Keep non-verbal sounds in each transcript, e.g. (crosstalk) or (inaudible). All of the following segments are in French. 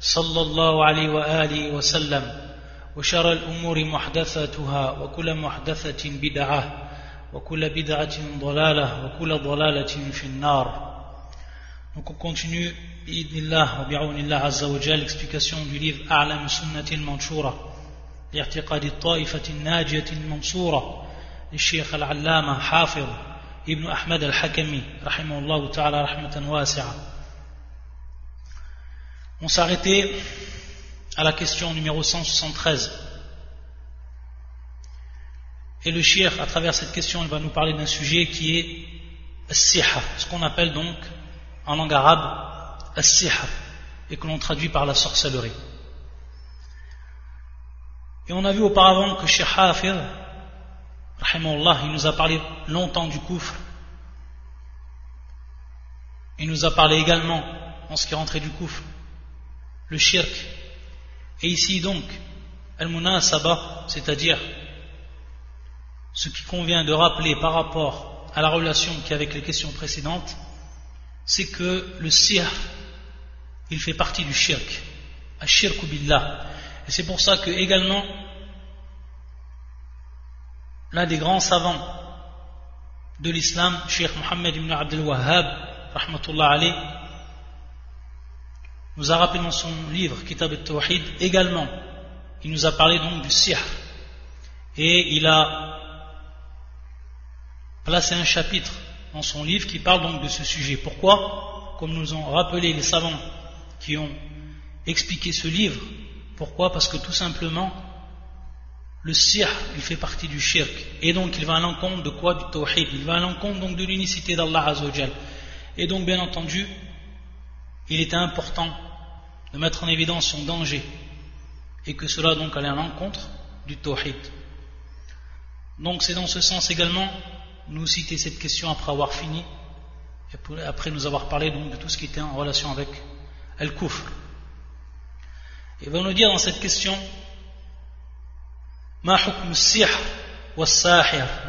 صلى الله عليه وآله وسلم وشر الأمور محدثاتها وكل محدثة بدعة وكل بدعة ضلالة وكل ضلالة في النار. Donc on continue, بإذن الله عز وجل, l'explication du livre أعلم سنة المنشورة لاعتقاد الطائفة الناجية المنصورة للشيخ العلامة حافظ ابن أحمد الحكمي رحمه الله تعالى رحمة واسعة On arrêté à la question numéro 173. Et le shir, à travers cette question, il va nous parler d'un sujet qui est as-siha, ce qu'on appelle donc en langue arabe as-siha, et que l'on traduit par la sorcellerie. Et on a vu auparavant que Sheikh Hafir, il nous a parlé longtemps du kufr. Il nous a parlé également, en ce qui est rentré du kufr, le shirk. Et ici donc, al-munasaba, c'est-à-dire ce qui convient de rappeler par rapport à la relation qui avec les questions précédentes, c'est que le sihr, il fait partie du shirk, shirk billah. Et c'est pour ça que également, l'un des grands savants de l'islam, Sheikh Mohammed ibn Abdel Wahhab, rahmatullah alayh, nous a rappelé dans son livre Kitab al-Tawhid également, il nous a parlé donc du sihr et il a placé un chapitre dans son livre qui parle donc de ce sujet. Pourquoi Comme nous ont rappelé les savants qui ont expliqué ce livre, pourquoi Parce que tout simplement, le sihr, il fait partie du shirk. Et donc, il va à l'encontre de quoi Du tawhid. Il va à l'encontre donc de l'unicité d'Allah Azzawajal. Et donc, bien entendu, il était important de mettre en évidence son danger et que cela donc allait à l'encontre du tawhid. Donc c'est dans ce sens également nous citer cette question après avoir fini et après nous avoir parlé donc de tout ce qui était en relation avec Al-Kufr. Il va nous dire dans cette question Ma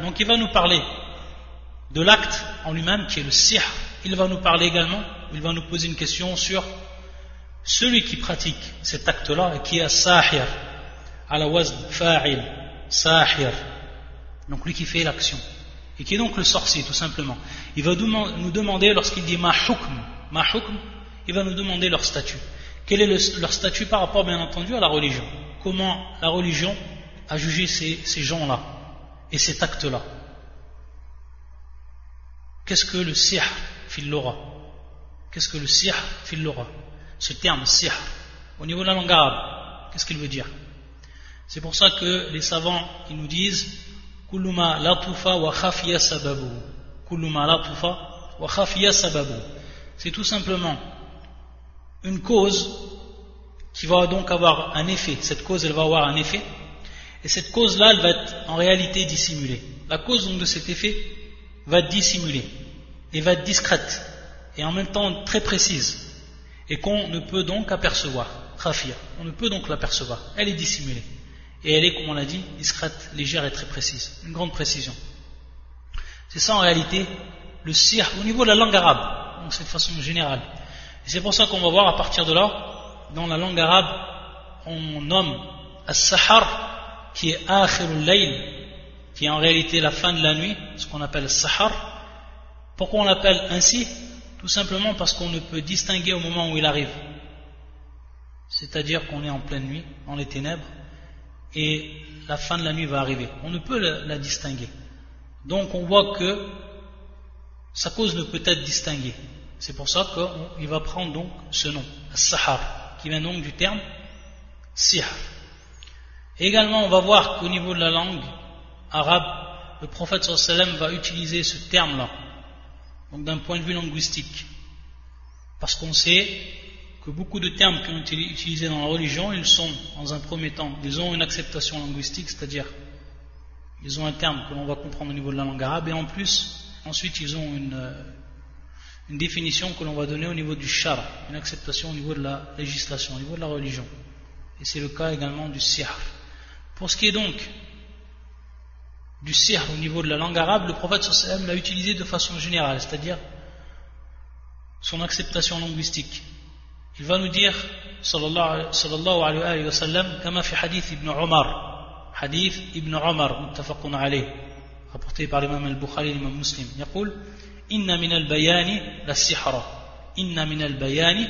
Donc il va nous parler de l'acte en lui-même qui est le sihr. Il va nous parler également, il va nous poser une question sur celui qui pratique cet acte-là et qui est sahir, à la wazn fa'il, sahir, donc lui qui fait l'action, et qui est donc le sorcier tout simplement. Il va nous demander lorsqu'il dit ma hukm, ma hukm, il va nous demander leur statut. Quel est leur statut par rapport bien entendu à la religion? Comment la religion a jugé ces, ces gens-là et cet acte-là? Qu'est-ce que le sihr fil Qu'est-ce que le sihr fil ce terme sihr, au niveau de la langue arabe, qu'est-ce qu'il veut dire? C'est pour ça que les savants ils nous disent Kulluma latufa wa khafiya sababu. Kulluma latufa wa khafiya sababu. C'est tout simplement une cause qui va donc avoir un effet. Cette cause, elle va avoir un effet. Et cette cause-là, elle va être en réalité dissimulée. La cause de cet effet va être dissimulée et va être discrète et en même temps très précise et qu'on ne peut donc apercevoir. Khafia, on ne peut donc l'apercevoir. Elle est dissimulée. Et elle est, comme on l'a dit, discrète, légère et très précise. Une grande précision. C'est ça en réalité le sir au niveau de la langue arabe, donc c'est de façon générale. Et c'est pour ça qu'on va voir à partir de là, dans la langue arabe, on nomme as-sahar, qui est akhirul layl, qui est en réalité la fin de la nuit, ce qu'on appelle as-sahar. Pourquoi on l'appelle ainsi? Tout simplement parce qu'on ne peut distinguer au moment où il arrive. C'est-à-dire qu'on est en pleine nuit, dans les ténèbres, et la fin de la nuit va arriver. On ne peut la, distinguer. Donc on voit que sa cause ne peut être distinguée. C'est pour ça qu'il va prendre donc ce nom, Sahar, qui vient donc du terme Sihr. également, on va voir qu'au niveau de la langue arabe, le prophète sallam va utiliser ce terme-là donc d'un point de vue linguistique. Parce qu'on sait que beaucoup de termes qui ont été utilisés dans la religion, ils sont, dans un premier temps, ils ont une acceptation linguistique, c'est-à-dire, ils ont un terme que l'on va comprendre au niveau de la langue arabe, et en plus, ensuite, ils ont une, euh, définition que l'on va donner au niveau du shara, une acceptation au niveau de la législation, au niveau de la religion. Et c'est le cas également du sihr. Pour ce qui est donc du sihr au niveau de la langue arabe, le prophète sallam l'a utilisé de façon générale, c'est-à-dire son acceptation linguistique. Il va nous dire, sallallahu alayhi wa sallam, comme fi hadith ibn Omar, hadith ibn Omar, muttafaqun alayh, rapporté par l'imam al-Bukhari et l'imam muslim, يقول inna min al-bayani la sihra inna min al-bayani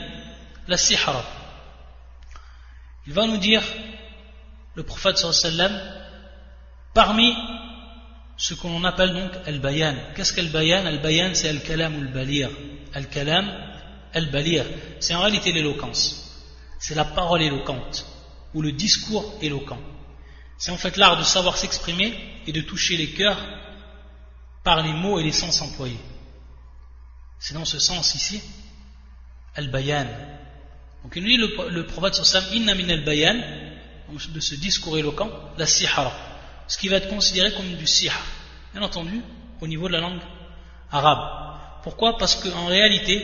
la sihra il va nous dire le prophète sallam parmi ce qu'on appelle donc al-bayan. Qu'est-ce qu'al-bayan? Al-bayan c'est al-kalam ou al-balir al-kalam al-balir c'est en réalité l'éloquence. C'est la parole éloquente ou le discours éloquent. C'est en fait l'art de savoir s'exprimer et de toucher les cœurs par les mots et les sens employés. C'est dans ce sens ici, al-bayan. Donc il nous dit le, le prophète sallam, inna min al-bayan, de ce discours éloquent, la sihara, ce qui va être considéré comme du sihr, bien entendu, au niveau de la langue arabe. Pourquoi? Parce qu'en réalité,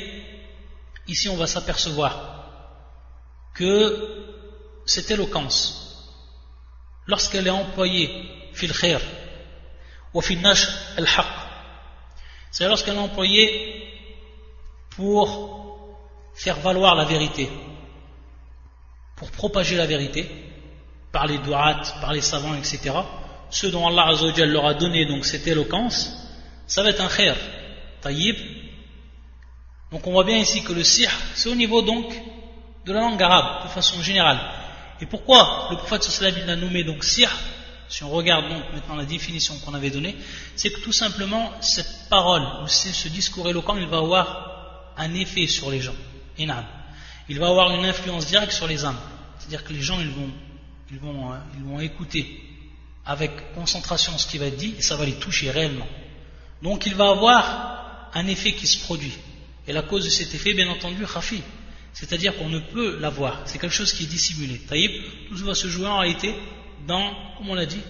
ici on va s'apercevoir que cette éloquence, lorsqu'elle est employée fil khair, ou fil nash al-haq, c'est lorsqu'elle est employée pour faire valoir la vérité, pour propager la vérité, par les du'at, par les savants, etc. Ceux dont Allah leur a donné donc cette éloquence, ça va être un khair, taïb. Donc on voit bien ici que le sihr, c'est au niveau donc de la langue arabe, de façon générale. Et pourquoi le prophète sallallahu l'a nommé donc sihr si on regarde donc maintenant la définition qu'on avait donnée, c'est que tout simplement cette parole, ou ce discours éloquent, il va avoir un effet sur les gens. Il va avoir une influence directe sur les âmes. C'est-à-dire que les gens, ils vont, ils, vont, euh, ils vont écouter avec concentration ce qui va être dit et ça va les toucher réellement. Donc il va avoir un effet qui se produit. Et la cause de cet effet, bien entendu, khafi. C'est-à-dire qu'on ne peut l'avoir. C'est quelque chose qui est dissimulé. Taïb, tout va se jouer en réalité dans, comme on l'a dit,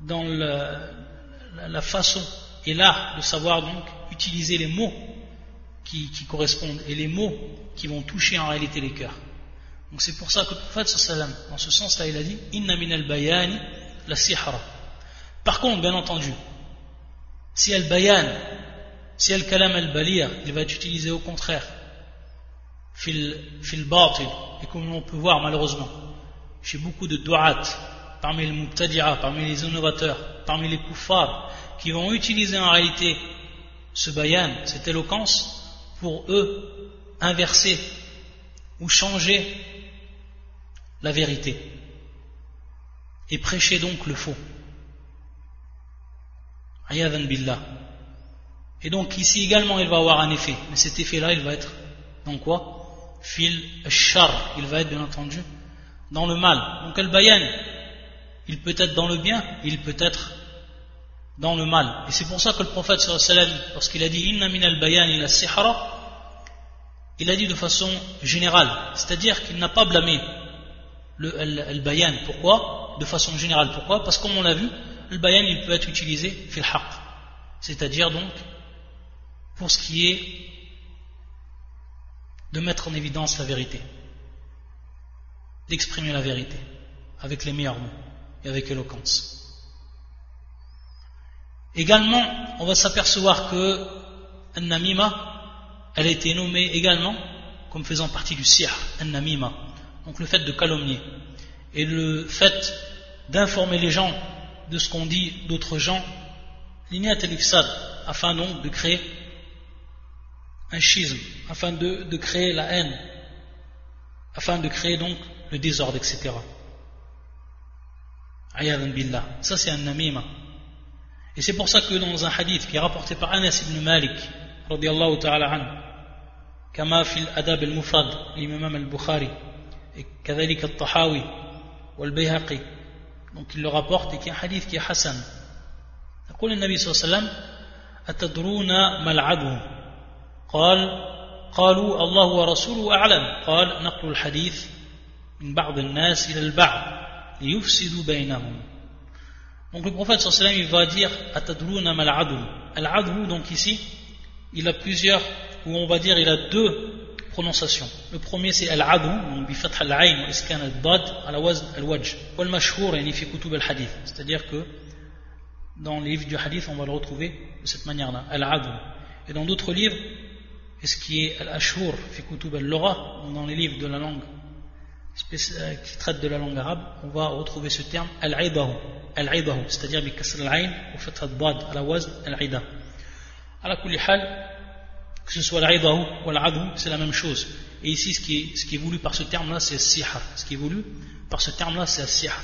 dans la, façon et l'art de savoir donc utiliser les mots qui, correspondent et les mots qui vont toucher en réalité les cœurs. Donc c'est pour ça que le prophète dans ce sens-là, il a dit Inna min al-bayani la sihra. Par contre, bien entendu, si al-bayan, si al-kalam al-balir, il va être utilisé au contraire, fil, fil et comme on peut voir malheureusement, chez beaucoup de du'at, parmi les mubtadi'a, parmi les innovateurs, parmi les kuffars, qui vont utiliser en réalité ce bayan, cette éloquence, pour eux inverser ou changer la vérité et prêcher donc le faux. billah. Et donc ici également il va avoir un effet, mais cet effet-là il va être dans quoi? Fil char, il va être bien entendu dans le mal. Donc al-bayan, il peut être dans le bien, il peut être dans le mal. Et c'est pour ça que le prophète sallam, lorsqu'il a dit Inna min al-bayan ila sihara, il a dit de façon générale, c'est-à-dire qu'il n'a pas blâmé le al-bayan. Pourquoi? De façon générale. Pourquoi? Parce que comme on l'a vu, le bayan il peut être utilisé fil haq, c'est-à-dire donc pour ce qui est de mettre en évidence la vérité, d'exprimer la vérité avec les meilleurs mots et avec éloquence. Également, on va s'apercevoir que un-namima, elle a été nommée également comme faisant partie du sihr, an-namima, donc le fait de calomnier, et le fait d'informer les gens de ce qu'on dit d'autres gens, l'inyat al afin donc de créer un schisme, afin de, de créer la haine, afin de créer donc le désordre, etc. billah. Ça c'est un namima. Et c'est pour ça que dans un hadith qui est rapporté par Anas ibn Malik, رضي الله تعالى عنه كما في الأدب المفرد للإمام البخاري كذلك الطحاوي والبيهقي دونك لغة رابورت كي حديث كي حسن يقول النبي صلى الله عليه وسلم أتدرون ما العدو؟ قال قالوا الله ورسوله أعلم. قال نقل الحديث من بعض الناس إلى البعض ليفسدوا بينهم. دونك le صلى الله عليه وسلم dire atadruna mal adou. العدو adou donc ici, il a plusieurs ou on va dire il a deux prononciations. Le premier c'est al adl donc bi fath al ayn wa iskan al dad ala wazn al wajh. Wal mashhur yani fi kutub al hadith. C'est-à-dire que dans les livres du hadith, on va le retrouver de cette manière-là, al adl. Et dans d'autres livres, et ce qui est al ashur fi kutub al lugha, dans les livres de la langue euh, qui traite de la langue arabe, on va retrouver ce terme al-aidahu, al-aidahu, c'est-à-dire bi kasr al-ayn ou fathat dad à la wazn al-aida. Ala kulli hal, que ce soit al-aidahu ou al c'est la même chose. Et ici, ce qui est, voulu par ce terme-là, c'est sihar. Ce qui est voulu par ce terme-là, c'est sihar.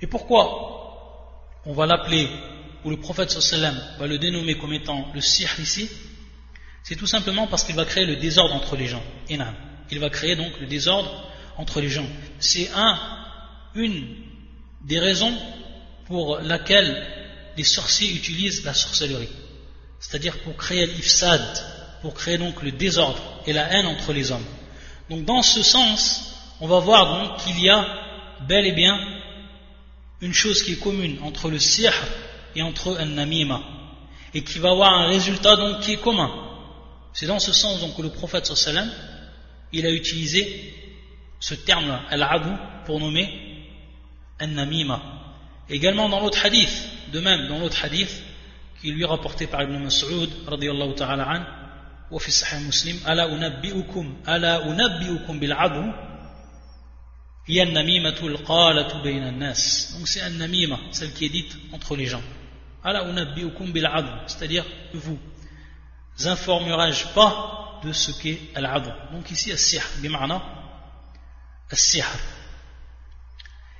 Et pourquoi on va l'appeler, ou le prophète sallam va le dénommer comme étant le sihar ici? C'est tout simplement parce qu'il va créer le désordre entre les gens. Il va créer donc le désordre entre les gens. C'est un, une des raisons pour laquelle les sorciers utilisent la sorcellerie. C'est-à-dire pour créer l'ifsad, pour créer donc le désordre et la haine entre les hommes. Donc dans ce sens, on va voir donc qu'il y a bel et bien une chose qui est commune entre le sihr et entre un namima et qui va avoir un résultat donc qui est commun. C'est dans ce sens donc que le prophète sallam il a utilisé ce terme-là, al-abu, pour nommer an-namima. Également dans l'autre hadith, de même dans l'autre hadith, qui lui est rapporté par Ibn Mas'ud, radiyallahu ta'ala fi sahih muslim, ala unabbi'ukum, ala unabbi'ukum bil-abu, hiya an-namimatu al-qalatu bayna an-nas. Donc c'est an-namima, celle qui est dite entre les gens. Ala unabbi'ukum bil-abu, c'est-à-dire vous informerai-je pas de ce qu'est al-abu. Donc ici, as-sih, bima'na,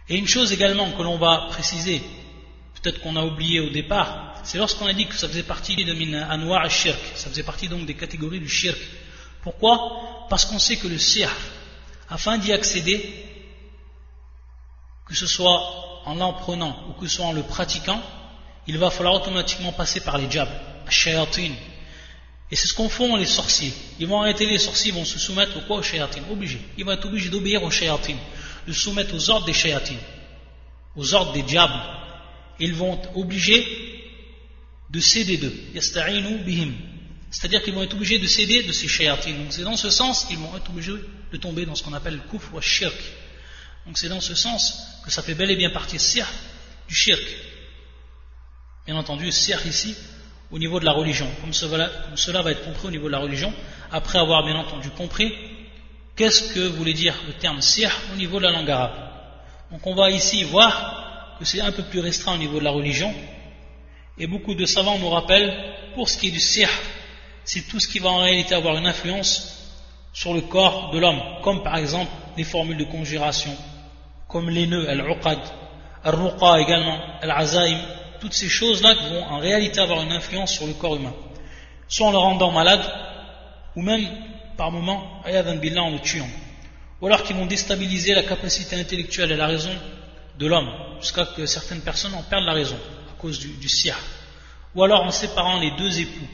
et une chose également que l'on va préciser, peut-être qu'on a oublié au départ, c'est lorsqu'on a dit que ça faisait partie de shirk, ça faisait partie donc des catégories du shirk. Pourquoi? Parce qu'on sait que le sihr, afin d'y accéder, que ce soit en l'emprenant ou que ce soit en le pratiquant, il va falloir automatiquement passer par les jabs, shayatin, et c'est ce qu'on font les sorciers. Ils vont arrêter les sorciers, ils vont se soumettre au quoi? Aux shayatin, obligés. Ils vont être obligés d'obéir aux shayatin, de se soumettre aux ordres des shayatin, aux ordres des diables. Ils vont être obligés de céder d'eux. C'est-à-dire qu'ils vont être obligés de céder de ces shayatin. Donc c'est dans ce sens qu'ils vont être obligés de tomber dans ce qu'on appelle le kufr ou shirk. Donc c'est dans ce sens que ça fait bel et bien partie du shirk. Bien entendu, sir ici, au niveau de la religion, comme cela, va être compris au niveau de la religion, après avoir bien entendu compris qu'est-ce que voulait dire le terme sir au niveau de la langue arabe. Donc on va ici voir que c'est un peu plus restreint au niveau de la religion, et beaucoup de savants nous rappellent, pour ce qui est du sir, c'est tout ce qui va en réalité avoir une influence sur le corps de l'homme, comme par exemple les formules de conjuration, comme les nœuds, al-uqad, al-ruqa également, al-azaim, toutes ces choses-là vont en réalité avoir une influence sur le corps humain. Soit en le rendant malade, ou même par moments, en le tuant. Ou alors qui vont déstabiliser la capacité intellectuelle et la raison de l'homme, jusqu'à que certaines personnes en perdent la raison à cause du, du Ou alors en séparant les deux époux,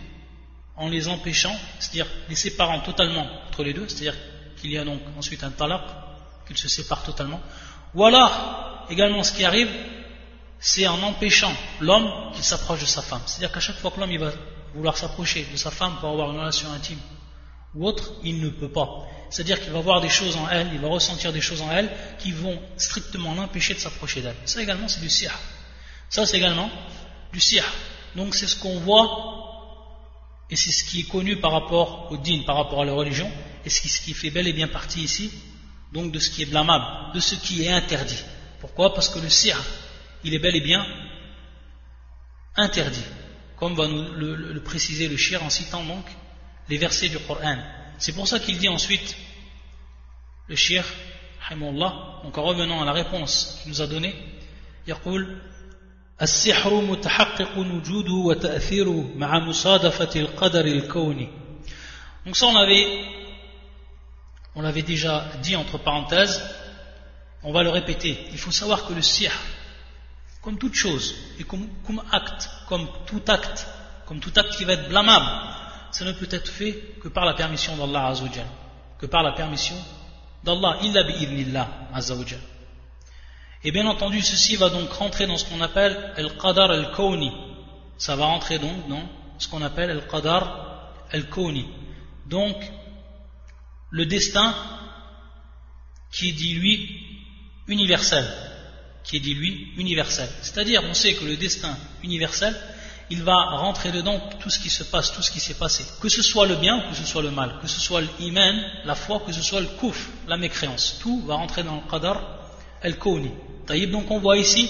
en les empêchant, c'est-à-dire les séparant totalement entre les deux, c'est-à-dire qu'il y a donc ensuite un talaq, qu'ils se séparent totalement. Ou alors, également ce qui arrive, c'est en empêchant l'homme qu'il s'approche de sa femme. C'est-à-dire qu'à chaque fois que l'homme va vouloir s'approcher de sa femme pour avoir une relation intime ou autre, il ne peut pas. C'est-à-dire qu'il va voir des choses en elle, il va ressentir des choses en elle qui vont strictement l'empêcher de s'approcher d'elle. Ça également, c'est du sihr. Ça, c'est également du sihr. Donc, c'est ce qu'on voit et c'est ce qui est connu par rapport au din, par rapport à la religion, et ce qui, fait bel et bien partie ici, donc de ce qui est blâmable, de ce qui est interdit. Pourquoi? Parce que le sihr, il est bel et bien interdit, comme va nous le, préciser le shir en citant donc les versets du Coran. C'est pour ça qu'il dit ensuite, le shir, donc en revenant à la réponse qu'il nous a donnée, il dit السحر متحقق وجوده وتأثيره مع مصادفة القدر الكوني Donc ça on l'avait on l'avait déjà dit entre parenthèses, on va le répéter. Il faut savoir que le sihr, comme toute chose, et comme, acte, comme tout acte, comme tout acte qui va être blâmable, ça ne peut être fait que par la permission d'Allah Azzawajal, que par la permission d'Allah, illa bi'idnillah Azzawajal. Et bien entendu, ceci va donc rentrer dans ce qu'on appelle al-qadar al-kawni. Ça va rentrer donc dans ce qu'on appelle al-qadar al-kawni. Donc, le destin qui est dit lui universel, qui est dit lui universel. C'est-à-dire, on sait que le destin universel, il va rentrer dedans tout ce qui se passe, tout ce qui s'est passé. Que ce soit le bien, que ce soit le mal, que ce soit l'iman, la foi, que ce soit le kouf, la mécréance. Tout va rentrer dans le qadar al-kawni. Donc on voit ici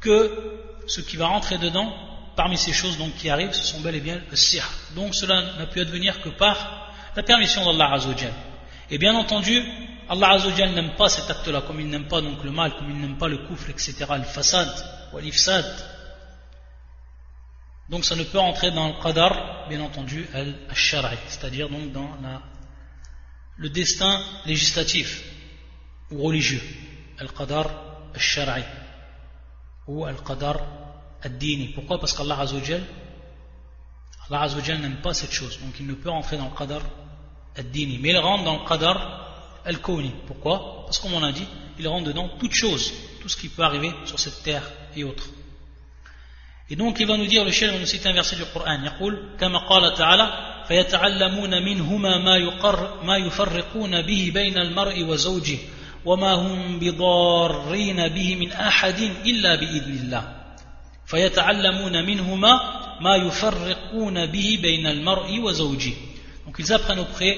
que ce qui va rentrer dedans, parmi ces choses qui arrivent, ce sont bel et bien le sihr. Donc cela n'a pu advenir que par la permission d'Allah Azzawajal. Et bien entendu, Allah Azzawajal n'aime pas cet acte-là, comme il n'aime pas donc le mal, comme il n'aime pas le koufr, etc., le fasad, ou l'ifsad. Donc ça ne peut entrer dans le qadar, bien entendu, al-shara'i, c'est-à-dire donc dans le destin législatif ou religieux, al-qadar al-shara'i ou al-qadar al-dini. Pourquoi? Parce qu'Allah Azzawajal, Allah n'aime pas cette chose, donc il ne peut entrer dans le qadar al-dini, mais il rentre dans le qadar al-kawni. Pourquoi? Parce qu'on a dit, il rentre dedans toute chose, tout ce qui peut arriver sur cette terre et autres. Et donc il va nous dire, le chef va nous citer un verset du Coran, يقول كما قال تعالى فيتعلمون منهما ما, يقر ما يفرقون به بين المرء وزوجه وما هم بضارين به من أحد إلا بإذن الله فيتعلمون منهما ما يفرقون به بين المرء وزوجه Donc ils apprennent auprès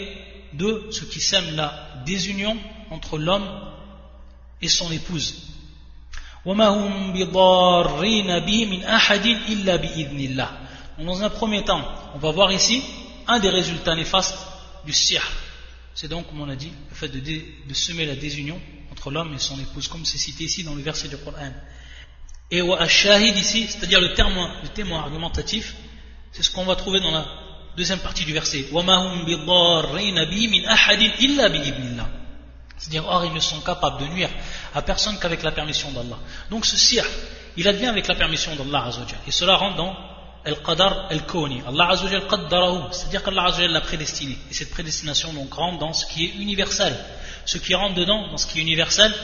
de ce qui sème la désunion entre l'homme et son épouse. وما هم بضارين به من أحد إلا بإذن الله. Donc dans un premier temps, on va voir ici un des résultats néfastes du sihr. C'est donc, comme on a dit, le fait de, dé, de semer la désunion entre l'homme et son épouse, comme c'est cité ici dans le verset du Coran. Et wa shahid ici, c'est-à-dire le témoin, le témoin argumentatif, c'est ce qu'on va trouver dans la deuxième partie du verset. c'est-à-dire, or, ils ne sont capables de nuire à personne qu'avec la permission d'Allah. Donc, ce sir, il advient avec la permission d'Allah Et cela rentre dans Al-Qadar Al-Kawni. Allah Azzawajal qaddarahu. C'est-à-dire qu'Allah Azzawajal l'a prédestiné. Et cette prédestination, donc, rentre dans ce qui est universel. Ce qui rentre dedans, dans ce qui est universel,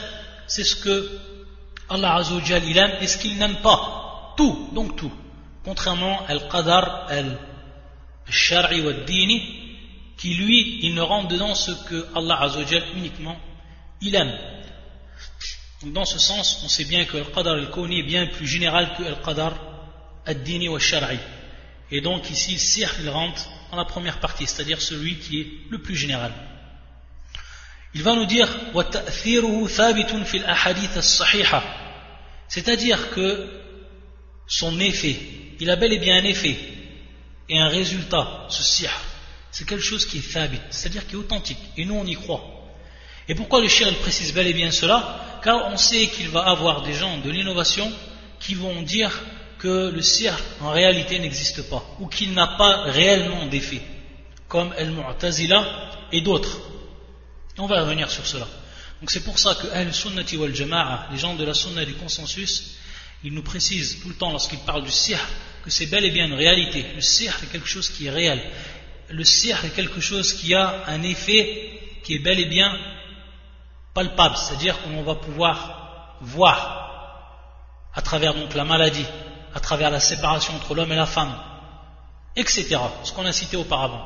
c'est ce que Allah Azzawajal il aime et ce qu'il n'aime pas. Tout, donc tout. Contrairement à Al-Qadar Al-Kawni shari wa dini, qui lui, il ne rentre dedans ce que Allah Azzawajal uniquement, il aime. Donc dans ce sens, on sait bien que Al-Qadar al-Kawni est bien plus général que Al-Qadar al-Dini wa shari Et donc ici, le sir, il rentre dans la première partie, c'est-à-dire celui qui est le plus général. Il va nous dire c'est-à-dire que son effet, il a bel et bien un effet et un résultat, ce sihr, c'est quelque chose qui est thabit, c'est-à-dire qui est authentique, et nous on y croit. Et pourquoi le shir précise bel et bien cela Car on sait qu'il va avoir des gens de l'innovation qui vont dire que le sihr en réalité n'existe pas, ou qu'il n'a pas réellement d'effet, comme El-Mu'tazila et d'autres. On va revenir sur cela. Donc c'est pour ça que Al-Sunnati wal Jama'a, les gens de la Sunna et du consensus, ils nous précisent tout le temps lorsqu'ils parlent du sihr que c'est bel et bien une réalité. Le sihr est quelque chose qui est réel. Le sihr est quelque chose qui a un effet qui est bel et bien c'est-à-dire qu'on va pouvoir voir à travers donc la maladie, à travers la séparation entre l'homme et la femme, etc. Ce qu'on a cité auparavant.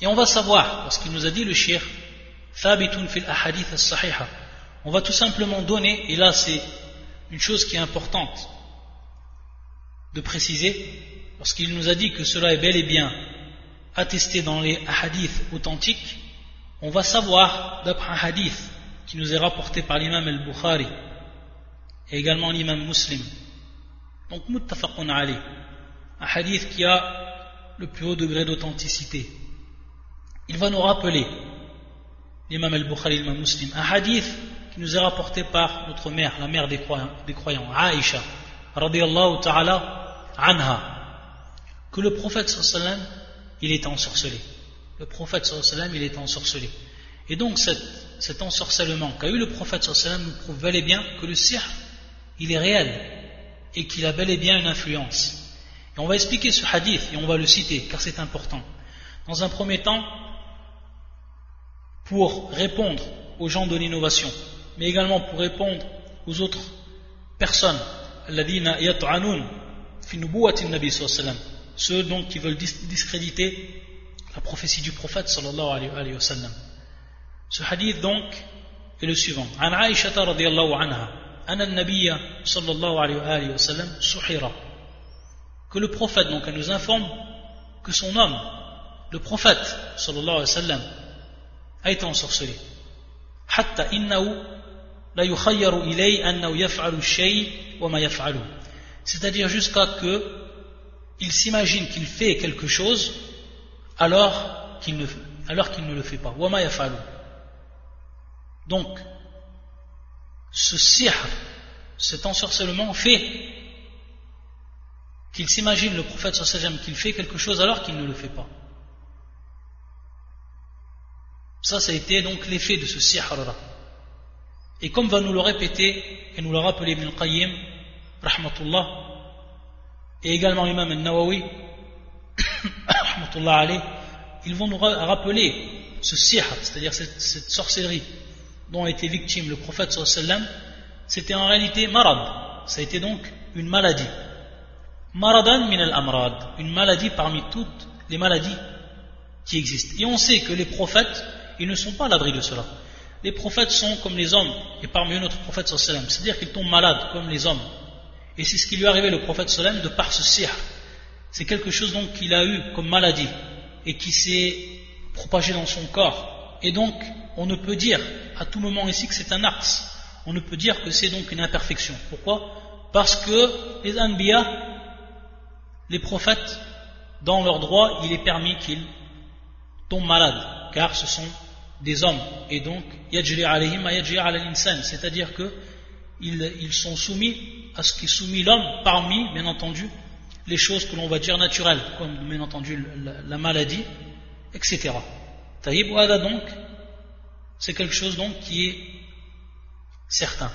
Et on va savoir, parce qu'il nous a dit le shir, fil ahadith on va tout simplement donner, et là c'est une chose qui est importante, de préciser, lorsqu'il nous a dit que cela est bel et bien attesté dans les hadiths authentiques, on va savoir, d'après un hadith qui nous est rapporté par l'imam al-Bukhari et également l'imam muslim, donc muttafaqun ali, un hadith qui a le plus haut degré d'authenticité. Il va nous rappeler, l'imam al-Bukhari l'imam muslim, un hadith qui nous est rapporté par notre mère, la mère des croyants, des croyants Aïcha, radiallahu ta'ala anha que le prophète sallam il était ensorcelé. Le prophète sallam il était ensorcelé. Et donc cet, ensorcellement qu'a eu le prophète sallam nous prouve bel et bien que le sihr il est réel et qu'il a bel et bien une influence. Et on va expliquer ce hadith et on va le citer car c'est important. Dans un premier temps, pour répondre aux gens de l'innovation, mais également pour répondre aux autres personnes, ceux donc qui veulent discréditer la prophétie du prophète sallallahu alayhi wa sallam. Ce hadith donc est le suivant. عن عائشة رضي الله عنها أن النبي صلى الله عليه وسلم سحر que le prophète donc elle nous informe que son homme le prophète sallallahu alayhi wa sallam a été ensorcelé حتى إنه لا يخير إليه أنه يفعل الشيء وما يفعله c'est-à-dire jusqu'à que il s'imagine qu'il fait quelque chose alors qu'il ne, le fait pas. Wama yafalu. Donc, ce sihr, cet ensorcellement fait qu'il s'imagine le prophète sallam qu'il fait quelque chose alors qu'il ne le fait pas. Ça, ça a été donc l'effet de ce sihr là. Et comme va nous le répéter et nous le rappeler Ibn Qayyim, rahmatullah, et également l'imam al-Nawawi, (coughs) ils vont nous rappeler ce sihr, c'est-à-dire cette sorcellerie, dont a été victime le prophète c'était en réalité marad. Ça a été donc une maladie. Maradan min al-amrad, une maladie parmi toutes les maladies qui existent. Et on sait que les prophètes, ils ne sont pas à l'abri de cela. Les prophètes sont comme les hommes, et parmi eux notre prophète c'est-à-dire qu'ils tombent malades comme les hommes. Et c'est ce qui lui est arrivé le prophète de par ce sihr. C'est quelque chose donc qu'il a eu comme maladie et qui s'est propagé dans son corps. Et donc, on ne peut dire à tout moment ici que c'est un axe. On ne peut dire que c'est donc une imperfection. Pourquoi? Parce que les anbiya, les prophètes, dans leur droit, il est permis qu'ils tombent malades, car ce sont des hommes. Et donc, c'est-à-dire que ils, sont soumis à ce qui est soumis l'homme parmi, bien entendu, les choses que l'on va dire naturelles, comme bien entendu la, maladie, etc. Taïb, donc, c'est quelque chose donc qui est certain.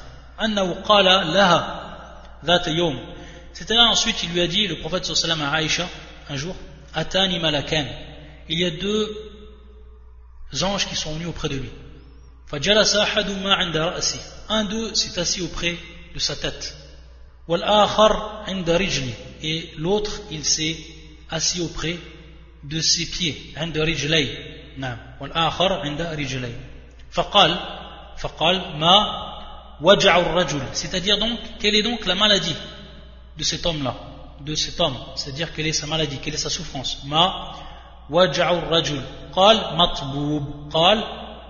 C'est-à-dire ensuite il lui a dit, le prophète sallam à Aïcha, un jour, Atani malakan, il y a deux anges qui sont venus auprès de lui. Un d'eux s'est assis auprès de sa tête Et l'autre, il s'est assis auprès de ses pieds. نعم والآخر عند فقال فقال ما وجع الرجل c'est-à-dire donc quelle est donc la maladie de cet homme-là de cet homme c'est-à-dire quelle est sa maladie quelle est sa souffrance ما وجع الرجل قال مطبوب قال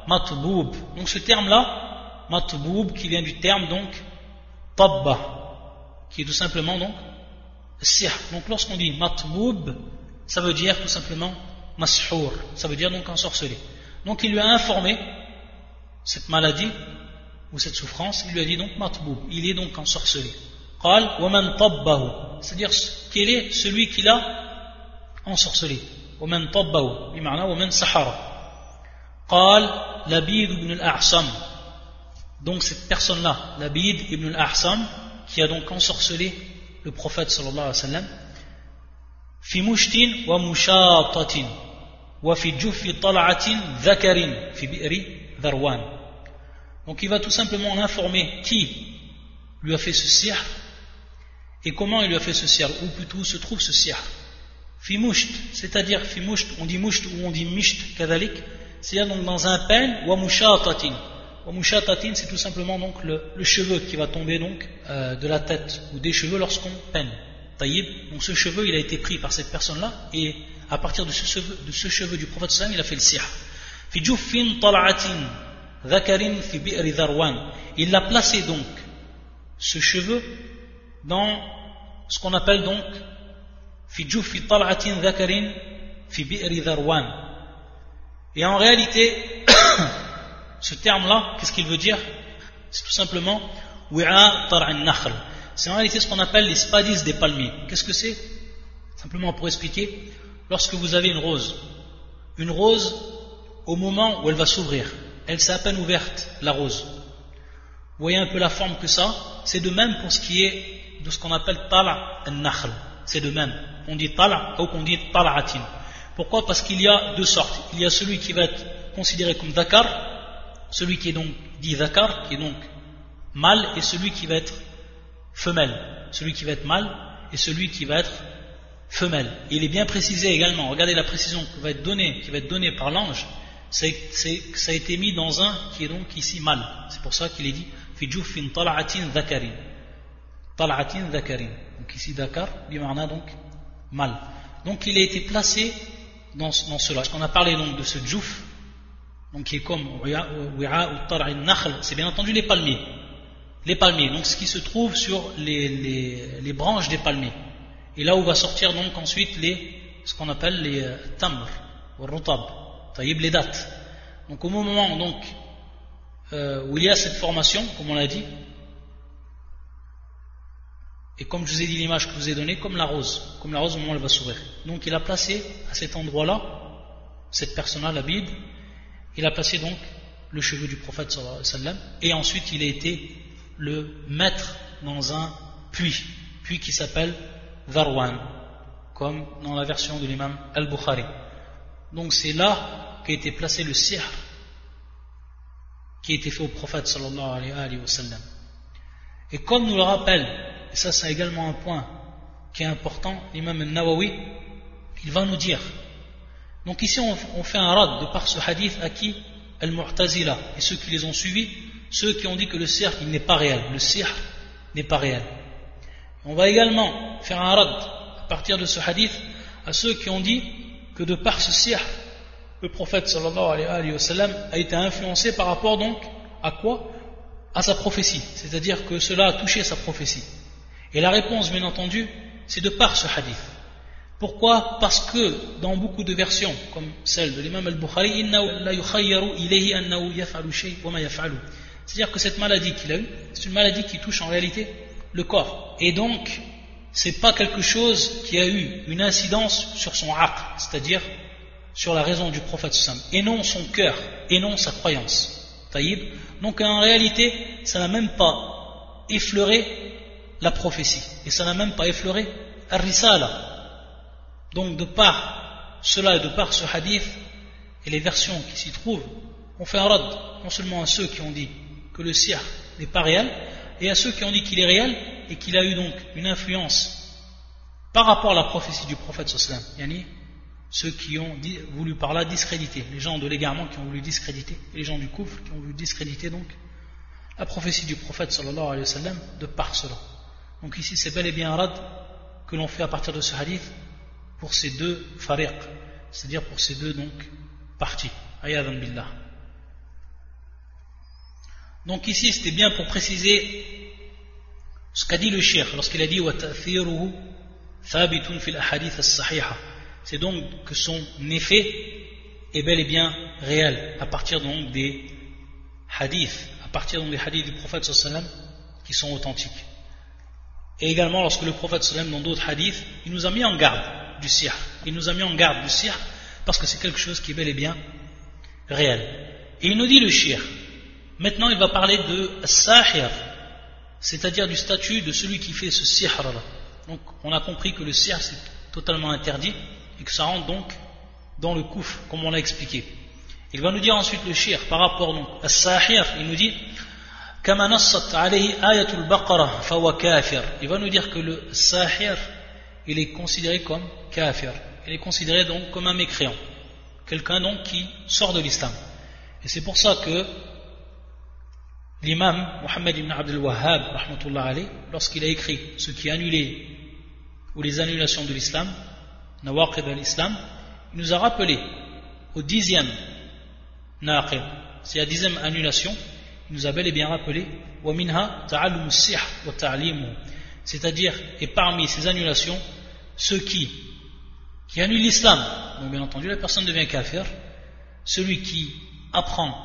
مطبوب donc ce terme-là مطبوب qui vient du terme donc tabba qui est tout simplement donc donc lorsqu'on dit matmoub, ça veut dire tout simplement mashour, ça veut dire donc ensorcelé. Donc il lui a informé cette maladie ou cette souffrance, il lui a dit donc matmoub, il est donc ensorcelé. Qal waman tabbahu, c'est-à-dire quel est celui qui l'a ensorcelé? Waman tabbahu, bima'na waman sahara. Qal labid ibn al-ahsam. Donc cette personne-là, labid ibn al-ahsam, qui a donc ensorcelé le prophète sallallahu alayhi wa sallam fi mushtin wa mushatatin wa fi jufi tal'atin dhakarin fi bi'ri dharwan. Donc il va tout simplement l'informer qui lui a fait ce sihr et comment il lui a fait ce sihr ou plutôt où se trouve ce sihr. Fi musht c'est-à-dire fi musht on dit musht ou on dit misht kadalik c'est-à-dire donc dans un peigne wa mushatatin. Wa mushatatin c'est tout simplement donc le, le cheveu qui va tomber donc euh, de la tête ou des cheveux lorsqu'on peigne. Taïb, ce cheveu il a été pris par cette personne-là et à partir de ce cheveu, de ce cheveu du prophète sallam il a fait le tal'atin, il a placé donc ce cheveu dans ce qu'on appelle donc et en réalité (coughs) ce terme là qu'est-ce qu'il veut dire? C'est tout simplement c'est en réalité ce qu'on appelle les spadis des palmiers qu'est-ce que c'est? Simplement pour expliquer lorsque vous avez une rose une rose au moment où elle va s'ouvrir elle s'est à peine ouverte, la rose. Vous voyez un peu la forme que ça C'est de même pour ce qui est de ce qu'on appelle tala al-nakhl, c'est de même. On dit tala ou qu'on dit tal'atin. Pourquoi? Parce qu'il y a deux sortes. Il y a celui qui va être considéré comme dakar, celui qui est donc dit dakar, qui est donc mâle, et celui qui va être femelle. Celui qui va être mâle et celui qui va être femelle. il est bien précisé également. Regardez la précision qui va être donnée, qui va être donnée par l'ange. ça a été mis dans un qui est donc ici mâle. C'est pour ça qu'il est dit Fijufin tal'atin dhakarin. Tal'atin dhakarin. Donc ici dakar, bimarna donc mâle. Donc il a été placé dans, dans cela. On a parlé donc de ce djouf, donc qui est comme c'est bien entendu les palmiers. Les palmiers, donc ce qui se trouve sur les, branches des palmiers. Et là où va sortir donc ensuite les, ce qu'on appelle les euh, tamr, taïb les dates. Donc au moment donc, euh, où il y a cette formation, comme on l'a dit, et comme je vous ai dit l'image que je vous ai donnée, comme la rose, comme la rose au moment où elle va s'ouvrir. Donc il a placé à cet endroit-là, cette personne-là, la Bible, il a placé donc le cheveu du prophète et ensuite il a été le mettre dans un puits, puits qui s'appelle Varwan, comme dans la version de l'imam al-Bukhari. Donc c'est là qu'a été placé le sihr qui a été fait au prophète sallallahu alayhi wa sallam. Et comme nous le rappelle et ça c'est également un point qui est important, l'imam al-Nawawi, il va nous dire. Donc ici on, fait un rad de par ce hadith à qui Al-Mu'tazila et ceux qui les ont suivis, ceux qui ont dit que le sihr il n'est pas réel, le sihr n'est pas réel. On va également faire un rad à partir de ce hadith à ceux qui ont dit que de par ce sihr, le prophète sallallahu a été influencé par rapport donc à quoi? À sa prophétie, c'est-à-dire que cela a touché sa prophétie. Et la réponse, bien entendu, c'est de par ce hadith. Pourquoi? Parce que dans beaucoup de versions, comme celle de l'imam al-Bukhari, c'est-à-dire que cette maladie qu'il a eue, c'est une maladie qui touche en réalité le corps. Et donc, c'est pas quelque chose qui a eu une incidence sur son aql, c'est-à-dire sur la raison du prophète et non son cœur, et non sa croyance. Taïb. Donc en réalité, ça n'a même pas effleuré la prophétie. Et ça n'a même pas effleuré Ar-Risala. Donc de par cela et de par ce hadith et les versions qui s'y trouvent, on fait un rad non seulement à ceux qui ont dit que le siyah n'est pas réel, et à ceux qui ont dit qu'il est réel et qu'il a eu donc une influence par rapport à la prophétie du prophète sallam, yani ceux qui ont voulu par là discréditer, les gens de l'égarement qui ont voulu discréditer, et les gens du couvre qui ont voulu discréditer donc la prophétie du prophète sallallahu alayhi wa sallam de par cela. Donc ici, c'est bel et bien un rad que l'on fait à partir de ce hadith pour ces deux fariq, c'est-à-dire pour ces deux donc parties. Ayadan billah. Donc ici, c'était bien pour préciser ce qu'a dit le shir lorsqu'il a dit c'est donc que son effet est bel et bien réel à partir donc des hadiths, à partir donc des hadiths du prophète qui sont authentiques. Et également, lorsque le prophète sallam, dans d'autres hadiths, il nous a mis en garde du sihr. Il nous a mis en garde du sihr parce que c'est quelque chose qui est bel et bien réel. Et il nous dit le shir. Maintenant, il va parler de sahir, c'est-à-dire du statut de celui qui fait ce sihr. Donc, on a compris que le sihr, c'est totalement interdit et que ça rentre donc dans le kouf, comme on l'a expliqué. Il va nous dire ensuite le shir par rapport donc à sahir, il nous dit il va nous dire que le sahir, il est considéré comme kafir. Il est considéré donc comme un mécréant. Quelqu'un donc qui sort de l'islam. Et c'est pour ça que l'imam Muhammad ibn Abdul Wahhab, lorsqu'il a écrit ce qui annulé ou les annulations de l'islam, Nawaqib al-Islam, il nous a rappelé au dixième naqib, c'est la dixième annulation, il nous a bel et bien rappelé c'est-à-dire, et parmi ces annulations, ceux qui, qui annulent l'islam, donc bien entendu la personne devient kafir, celui qui apprend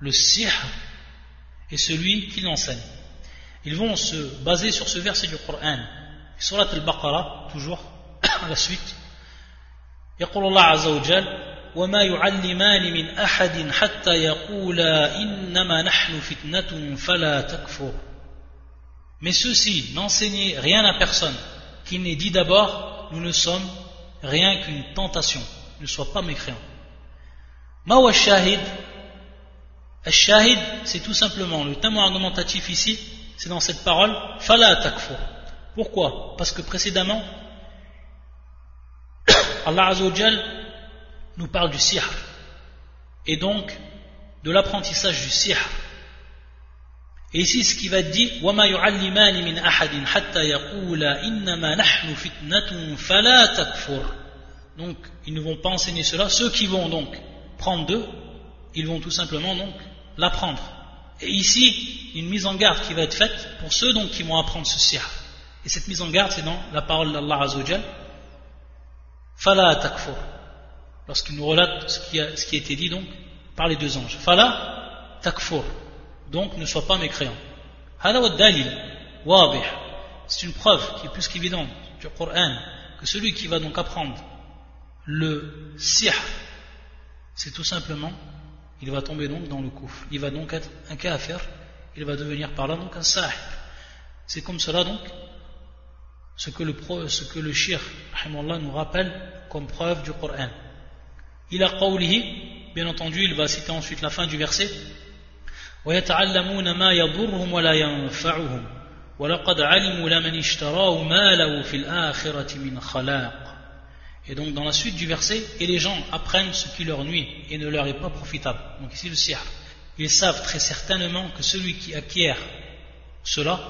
le sihr et celui qui l'enseigne. Ils vont se baser sur ce verset du Coran, surat al-Baqarah, toujours, (coughs) à la suite. يقول الله عز وجل وما يعلمان من أحد حتى يقولا إنما نحن فتنة فلا تكفر Mais ceux-ci n'enseignaient rien à personne, qu'il n'est dit d'abord, nous ne sommes rien qu'une tentation. Ne sois pas mécréant. Mawa shahid shahid c'est tout simplement le thème argumentatif ici, c'est dans cette parole, fala takfur. Pourquoi Parce que précédemment, (coughs) Allah Azzawajal nous parle du sihr et donc de l'apprentissage du sihr. Et ici, ce qui va être dit, وَمَا يُعَلِّمَانِ مِنْ أَحَدٍ حَتَّى يَقُولَ إِنَّمَا نَحْنُ فِتْنَةٌ فَلَا تَكْفُرْ Donc, ils ne vont pas enseigner cela. Ceux qui vont donc prendre d'eux, ils vont tout simplement donc l'apprendre. Et ici, une mise en garde qui va être faite pour ceux donc qui vont apprendre ce sihr. Et cette mise en garde, c'est dans la parole d'Allah Azzawajal, Fala takfur. Lorsqu'il nous relate ce qui, a, ce qui a été dit donc par les deux anges. Fala takfur. Donc ne sois pas mécréant. C'est une preuve qui est plus qu'évidente du Coran que celui qui va donc apprendre le sihr, c'est tout simplement, il va tomber donc dans le kouf. Il va donc être un kafir, il va devenir par là donc un sahib. C'est comme cela donc ce que le, ce que le shir nous rappelle comme preuve du Coran. Il a qawlihi, bien entendu, il va citer ensuite la fin du verset. ويتعلمون ما يضرهم ولا ينفعهم ولقد علموا لمن اشتراه ما له في الآخرة من خلاق Et donc dans la suite du verset, et les gens apprennent ce qui leur nuit et ne leur est pas profitable. Donc ici le sihr. Ils savent très certainement que celui qui acquiert cela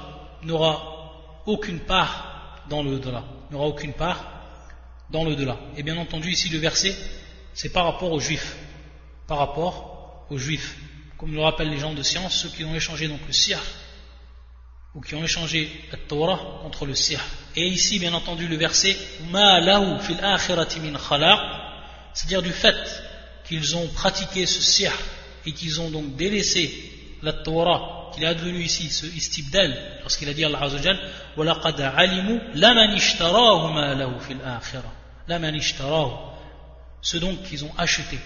n'aura aucune part dans le delà, n'aura aucune part dans le delà. Et bien entendu, ici le verset, c'est par rapport aux juifs. Par rapport aux juifs. Comme le rappellent les gens de science, ceux qui ont échangé donc le sir, ou qui ont échangé la Torah contre le sir. Et ici, bien entendu, le verset, c'est-à-dire du fait qu'ils ont pratiqué ce sir et qu'ils ont donc délaissé la Torah qu'il est advenu ici, ce istibdal, lorsqu'il a dit Allah Azzawajal, وَلَقَدْ عَلِمُوا لَمَنِ اشْتَرَاهُ مَا لَهُ فِي الْآخِرَةِ لَمَنِ اشْتَرَاهُ Ce donc qu'ils ont acheté,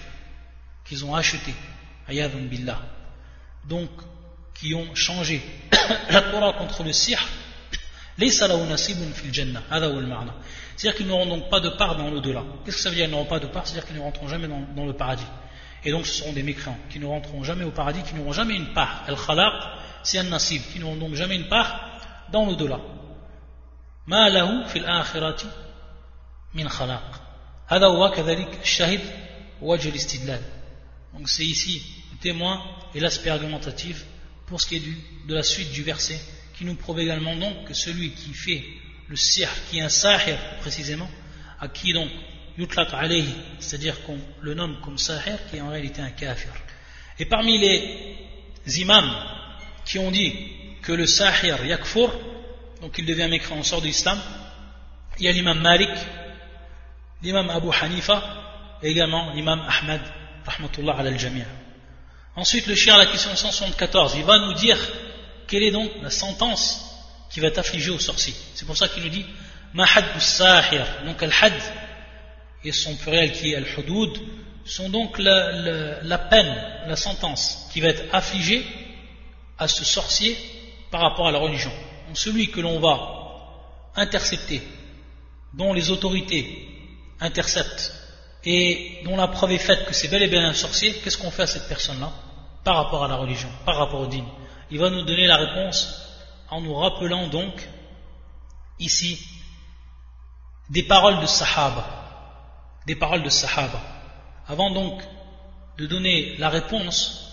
qu'ils ont acheté, ayadun billah, donc qui ont changé (coughs) la Torah contre le sihr, c'est-à-dire qu'ils n'auront donc pas de part dans l'au-delà qu'est-ce que ça veut dire qu'ils n'auront pas de part c'est-à-dire qu'ils ne rentreront jamais dans, dans le paradis et donc ce seront des mécréants qui ne rentreront jamais au paradis, qui n'auront jamais une part. Al-Khalaq, c'est un nasib, qui n'auront donc jamais une part dans l'au-delà. Ma lahu fil akhirati min khalaq. هذا هو كذلك الشاهد وجه الاستدلال. Donc c'est ici le témoin et l'aspect argumentatif pour ce qui est du, de la suite du verset qui nous prouve également donc que celui qui fait le sihr, qui est un sahir précisément, à qui donc yutlaq alayhi, c'est-à-dire qu'on le nomme comme sahir, qui est en réalité un kafir. Et parmi les imams qui ont dit que le sahir yakfur, donc il devient mécréant, on sort de l'islam, il y a l'imam Malik, l'imam Abu Hanifa, et également l'imam Ahmad, rahmatullah al jami'a. Ensuite, le chien à la question 174, il va nous dire quelle est donc la sentence qui va t'affliger au sorcier? C'est pour ça qu'il nous dit, ma sahir, donc al-had, et son pluriel qui est al-hudud, sont donc la, peine, la sentence qui va être affligée à ce sorcier par rapport à la religion. Donc celui que l'on va intercepter, dont les autorités interceptent et dont la preuve est faite que c'est bel et bien un sorcier, qu'est-ce qu'on fait à cette personne-là par rapport à la religion, par rapport au dîme Il va nous donner la réponse en nous rappelant donc ici des paroles de Sahaba des paroles de Sahaba. Avant donc de donner la réponse,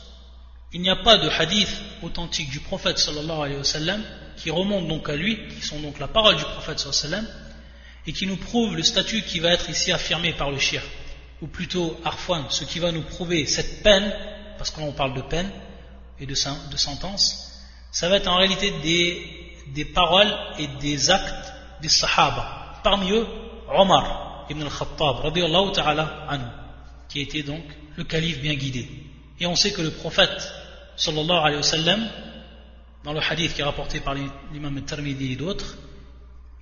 il n'y a pas de hadith authentique du prophète sallallahu alayhi wa sallam qui remonte donc à lui, qui sont donc la parole du prophète sallallahu et qui nous prouve le statut qui va être ici affirmé par le shir, ou plutôt Arfan, ce qui va nous prouver cette peine, parce qu'on parle de peine et de, de sentence, ça va être en réalité des, des paroles et des actes des Sahaba. Parmi eux, Omar, ibn al-Khattab, ta'ala anhu, qui était donc le calife bien guidé. Et on sait que le prophète, sallallahu alayhi wa sallam, dans le hadith qui est rapporté par l'imam al-Tirmidhi et d'autres,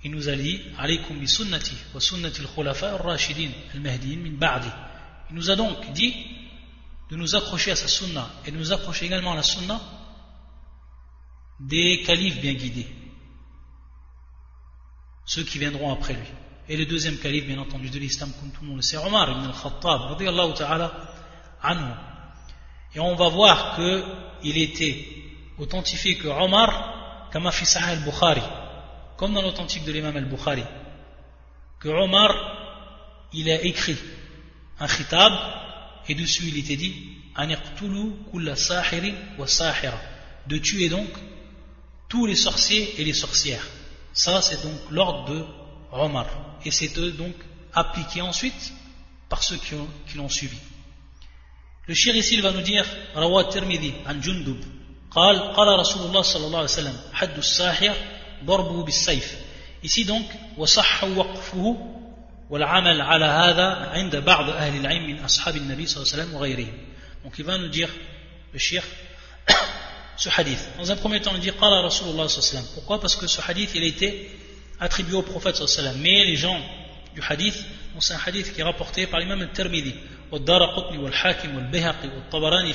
il nous a dit alaykum bi sunnati wa sunnati al-khulafa ar-rashidin al-mahdiyyin min ba'di. Il nous a donc dit de nous accrocher à sa sunna et de nous accrocher également à la sunna des califes bien guidés. ceux qui viendront après lui. Et le deuxième calife, bien entendu, de l'islam, comme tout le monde le sait, Omar ibn al-Khattab, ta'ala anhu. Et on va voir qu'il était authentifié que Omar, al-Bukhari, comme dans l'authentique de l'imam al-Bukhari, que Omar, il a écrit un khitab, et dessus il était dit, de tuer donc tous les sorciers et les sorcières. Ça, c'est donc l'ordre de Omar. Et c'est donc appliqué ensuite par ceux qui l'ont suivi. Le shir ici, il va nous dire, Rawa Tirmidhi, an Jundub, قال قال رسول الله صلى الله عليه وسلم حد الساحر ضربه بالسيف ici donc وصح وقفه والعمل على هذا عند بعض أهل العلم من أصحاب النبي صلى الله عليه وسلم وغيرهم donc il va nous dire le shir ce hadith. Dans un premier temps, on dit Qala Rasulullah sallam. Pourquoi Parce que ce hadith, il a été attribué au prophète sallam. Mais les gens du hadith, c'est un hadith qui est rapporté par l'imam al-Tirmidhi, al-Daraqutni, al-Hakim, al-Bihaqi, al-Tabarani,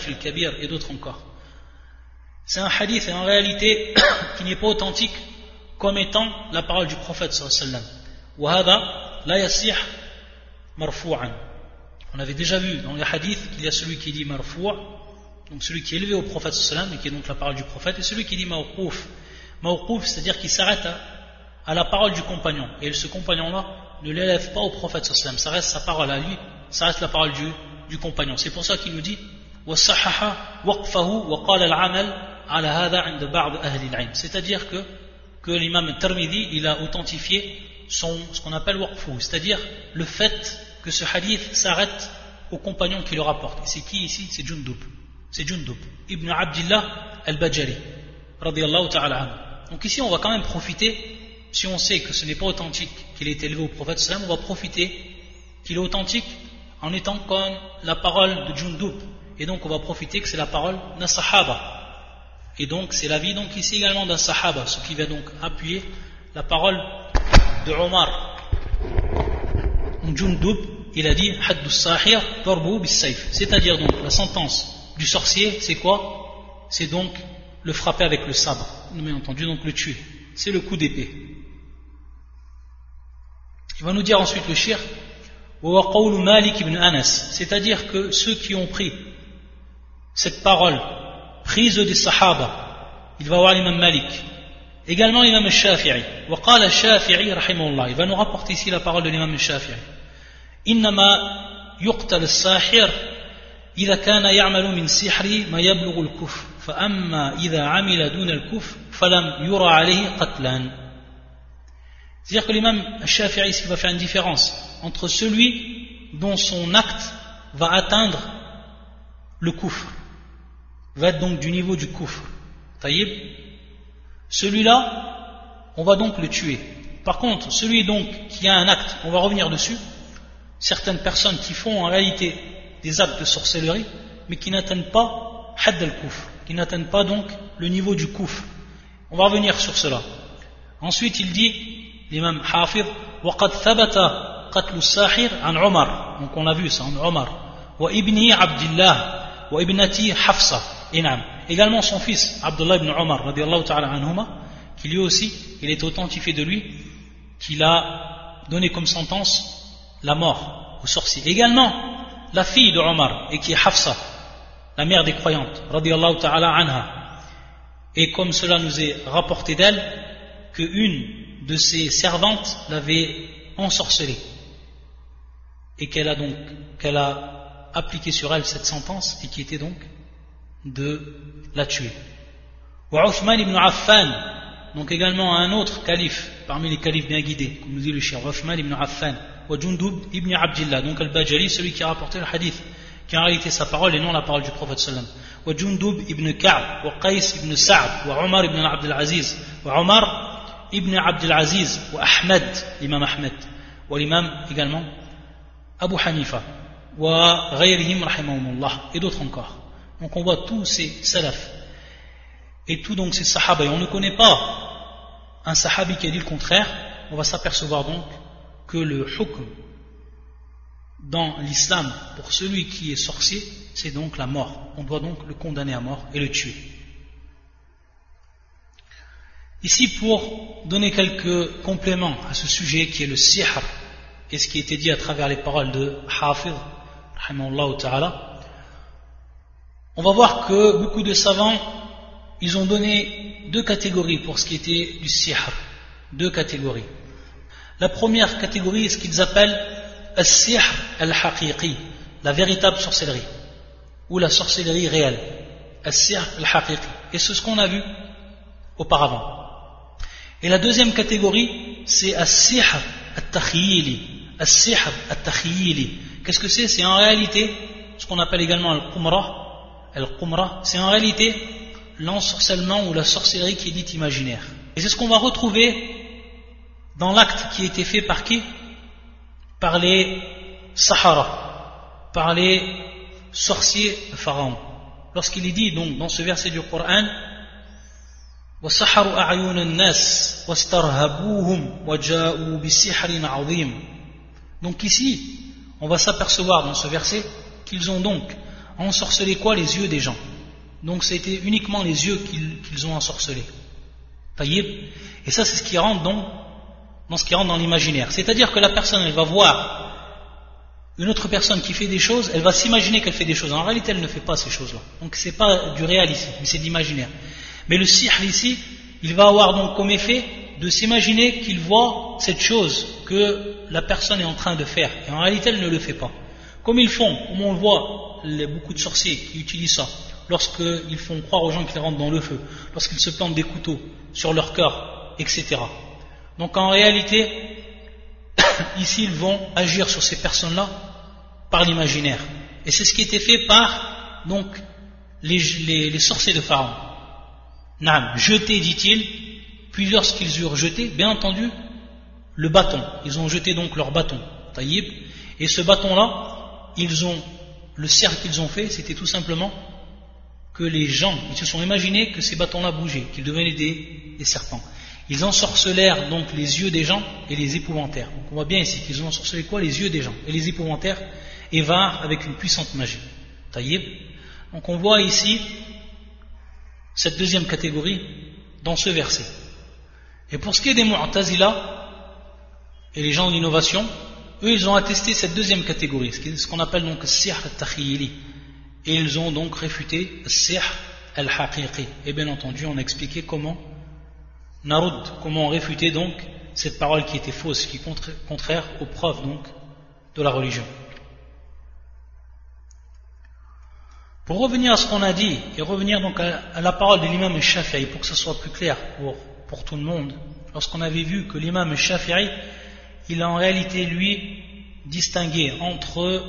et d'autres encore. C'est un hadith en réalité qui n'est pas authentique comme étant la parole du prophète sallam. وهذا la yasih marfou'an. On avait déjà vu dans les hadiths qu'il y a celui qui dit marfou', donc celui qui est élevé au prophète sallam et qui est donc la parole du prophète, et celui qui dit mawqouf. Mawqouf, c'est-à-dire qu'il s'arrête à, la parole du compagnon. Et ce compagnon-là ne l'élève pas au prophète sallam, ça reste sa parole à lui, ça reste la parole du, du compagnon. C'est pour ça qu'il nous dit c'est-à-dire que, que l'imam Tirmidhi il a authentifié son, ce qu'on appelle waqfu, c'est-à-dire le fait que ce hadith s'arrête au compagnon qui le rapporte. C'est qui ici? C'est Jundub. C'est Jundub. Ibn Abdillah al-Bajali ta'ala donc ici on va quand même profiter si on sait que ce n'est pas authentique qu'il est élevé au prophète on va profiter qu'il est authentique en étant comme la parole de Jundub. Et donc on va profiter que c'est la parole d'un sahaba. Et donc c'est l'avis donc ici également d'un sahaba ce qui va donc appuyer la parole de Omar. Jundub il a dit c'est-à-dire donc la sentence du sorcier, c'est quoi? C'est donc le frapper avec le sabre, bien entendu, donc le tuer. C'est le coup d'épée. Il va nous dire ensuite le shir, c'est-à-dire que ceux qui ont pris cette parole prise des sahaba, il va voir l'imam Malik, également l'imam Shafi'i, il va nous rapporter ici la parole de l'imam Shafi'i. إنما يقتل الساحر إذا كان يعمل من سحره ما يبلغ الكفر فأما إذا عمل دون الكفر فلم يرى عليه قتلا C'est-à-dire que l'imam Shafi'i ici va faire une différence entre celui dont son acte va atteindre le kufr, va être donc du niveau du kufr. Taïb. Celui-là, on va donc le tuer. Par contre, celui donc qui a un acte, on va revenir dessus, certaines personnes qui font en réalité des actes de sorcellerie, mais qui n'atteignent pas had al-kufr, qui n'atteignent pas donc le niveau du kufr. On va revenir sur cela. Ensuite, il dit, l'imam Hafid, وقد ثبت قتل الساحر عن عمر donc on a vu ça en Omar وابني عبد الله وابنتي حفصة نعم également son fils Abdullah ibn Omar qui lui aussi il est authentifié de lui qu'il a donné comme sentence la mort au sorcier également la fille de Omar, et qui est Hafsa, la mère des croyantes, ta'ala anha. Et comme cela nous est rapporté d'elle, qu'une de ses servantes l'avait ensorcelée. Et qu'elle a donc, qu'elle a appliqué sur elle cette sentence, et qui était donc de la tuer. Wa Uthman ibn Affan, donc également un autre calife, parmi les califes bien guidés, comme nous dit le cher Uthman ibn Affan, Jundub ibn Abdillah, donc Al-Bajali, celui qui a rapporté le hadith, qui en réalité sa parole et non la parole du prophète sallam. Jundub ibn Ka'b, wa Qais ibn Sa'd, wa Omar ibn Abdul Aziz, wa Omar ibn Abdul Aziz, wa Ahmed, l'imam Ahmed, wa l'imam également Abu Hanifa, wa ghayrihim rahimahumullah, et d'autres encore. Donc on voit tous ces salafs, et tous donc ces sahaba, et on ne connaît pas un sahabi qui a dit le contraire, on va s'apercevoir donc que le hukm dans l'islam pour celui qui est sorcier, c'est donc la mort. On doit donc le condamner à mort et le tuer. Ici, pour donner quelques compléments à ce sujet qui est le sihr, et ce qui été dit à travers les paroles de Hafid, on va voir que beaucoup de savants, ils ont donné deux catégories pour ce qui était du sihr. Deux catégories. La première catégorie est ce qu'ils appellent al-sihr al-haqiqi, la véritable sorcellerie, ou la sorcellerie réelle. Al-sihr al-haqiqi. Et c'est ce qu'on a vu auparavant. Et la deuxième catégorie, c'est al-sihr al-takhiyili. Al-sihr al-takhiyili. Qu'est-ce que c'est? C'est en réalité ce qu'on appelle également al-qumra. C'est en réalité l'ensorcellement ou la sorcellerie qui est dite imaginaire. Et c'est ce qu'on va retrouver dans l'acte qui a été fait par qui? Par les Sahara, par les sorciers de Pharaon. Lorsqu'il est dit donc dans ce verset du Coran donc ici, on va s'apercevoir dans ce verset qu'ils ont donc ensorcelé quoi Les yeux des gens? Donc c'était uniquement les yeux qu'ils ont ensorcelés. Et ça c'est ce qui rentre donc dans ce qui rentre dans l'imaginaire. C'est-à-dire que la personne, elle va voir une autre personne qui fait des choses, elle va s'imaginer qu'elle fait des choses. En réalité, elle ne fait pas ces choses-là. Donc c'est pas du réel ici, mais c'est de l'imaginaire. Mais le sihr ici, il va avoir donc comme effet de s'imaginer qu'il voit cette chose que la personne est en train de faire. Et en réalité, elle ne le fait pas. Comme ils font, comme on le voit, beaucoup de sorciers qui utilisent ça, lorsqu'ils font croire aux gens qu'ils rentrent dans le feu, lorsqu'ils se plantent des couteaux sur leur cœur, etc. Donc en réalité, (coughs) ici ils vont agir sur ces personnes-là par l'imaginaire. Et c'est ce qui était fait par donc les, sorciers de Pharaon. Nam, jeté, dit-il, puis lorsqu'ils eurent jeté, bien entendu, le bâton. Ils ont jeté donc leur bâton, taïb, et ce bâton-là, ils ont, le cercle qu'ils ont fait, c'était tout simplement que les gens, ils se sont imaginés que ces bâtons-là bougeaient, qu'ils devenaient des serpents. Ils ensorcelèrent donc les yeux des gens et les épouvantèrent. Donc on voit bien ici qu'ils ont ensorcelé quoi? Les yeux des gens et les épouvantèrent et vinrent avec une puissante magie. Taïb. Donc on voit ici cette deuxième catégorie dans ce verset. Et pour ce qui est des Mu'tazila et les gens d'innovation, eux ils ont attesté cette deuxième catégorie, ce qu'on appelle donc Sihr al-Takhiyili. Et ils ont donc réfuté Sihr al-Haqiqi. Et bien entendu, on a expliqué comment Narud, comment réfuter donc cette parole qui était fausse, qui est contraire aux preuves donc de la religion. Pour revenir à ce qu'on a dit et revenir donc à, la parole de l'imam Shafi'i pour que ce soit plus clair pour, pour tout le monde, lorsqu'on avait vu que l'imam Shafi'i, il a en réalité lui distingué entre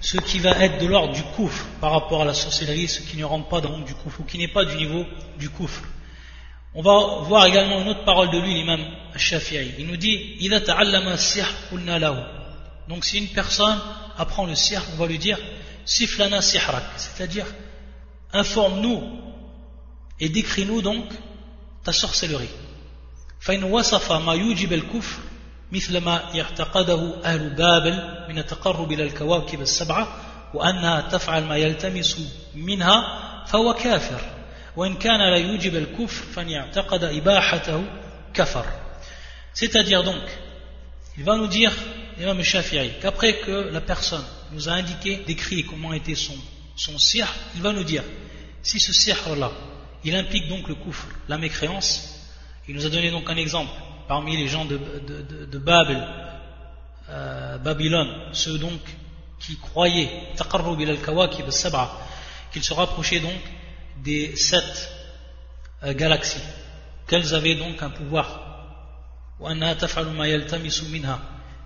ce qui va être de l'ordre du kouf par rapport à la sorcellerie, ce qui ne rentre pas dans du kouf ou qui n'est pas du niveau du kouf. On va voir également une autre parole de lui, l'imam Shafi'i. Il nous dit Donc si une personne apprend le sihr, on va lui dire Siflana sihrak, c'est-à-dire informe-nous et décris-nous donc ta sorcellerie. فإن وصف ما يوجب الكفر مثل ما يعتقده أهل بابل من التقرب إلى الكواكب السبعة وأنها تفعل ما يلتمس منها فهو كافر c'est-à-dire donc, il va nous dire, Imam Shafi'i, qu'après que la personne nous a indiqué, décrit comment était son, son sir, il va nous dire, si ce sir-là, il implique donc le kufr, la mécréance, il nous a donné donc un exemple parmi les gens de, Babel, euh, Babylone, ceux donc qui croyaient, qu'ils se rapprochaient donc des sept euh, galaxies, qu'elles avaient donc un pouvoir.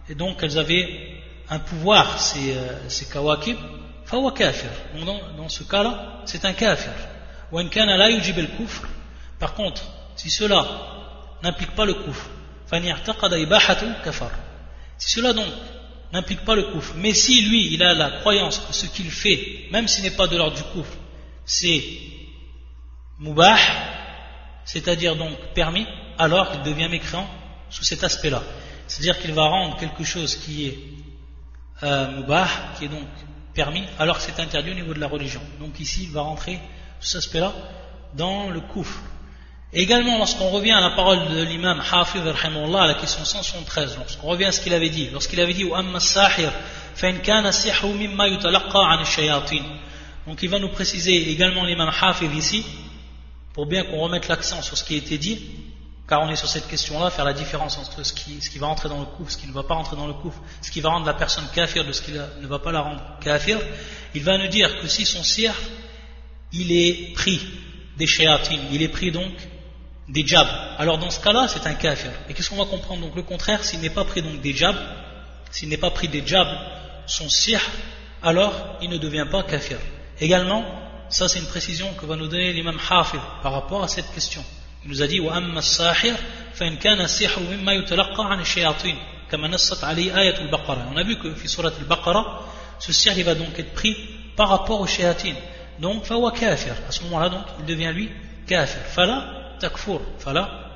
Et donc elles avaient un pouvoir, ces, euh, ces kawakib, donc dans, dans ce cas-là, c'est un kafir. Par contre, si cela n'implique pas le kufr, si cela donc n'implique pas le kufr, mais si lui il a la croyance que ce qu'il fait, même s'il n'est pas de l'ordre du kufr, c'est mubah, c'est-à-dire donc permis, alors il devient mécréant sous cet aspect-là. C'est-à-dire qu'il va rendre quelque chose qui est euh, mubah, qui est donc permis, alors que c'est interdit au niveau de la religion. Donc ici, il va rentrer sous cet aspect-là dans le kouf. Également, lorsqu'on revient à la parole de l'imam Hafiz à la question 173, lorsqu'on revient à ce qu'il avait dit, lorsqu'il avait dit Donc il va nous préciser également l'imam Hafiz ici, pour bien qu'on remette l'accent sur ce qui a été dit, car on est sur cette question-là, faire la différence entre ce qui, va rentrer dans le couf, ce qui ne va pas rentrer dans le couf, ce qui va rendre la personne kafir de ce qui ne va pas la rendre kafir, il va nous dire que si son sir, il est pris des shéatines, il est pris donc des jabs. Alors dans ce cas-là, c'est un kafir. Et qu'est-ce qu'on va comprendre Donc le contraire, s'il n'est pas pris donc des jabs, s'il n'est pas pris des jabs, son sihr, alors il ne devient pas kafir. Également, ça c'est une précision que va nous donner l'imam Hafid par rapport à cette question. Il nous a dit وأما الساحر فإن كان السحر مما يتلقى عن الشياطين كما نصت عليه آية البقرة. On a vu que في سورة البقرة ce sihr il va donc être pris par rapport aux shayatin. Donc فهو كافر. À ce moment-là donc il devient lui kafir. فلا takfur, fala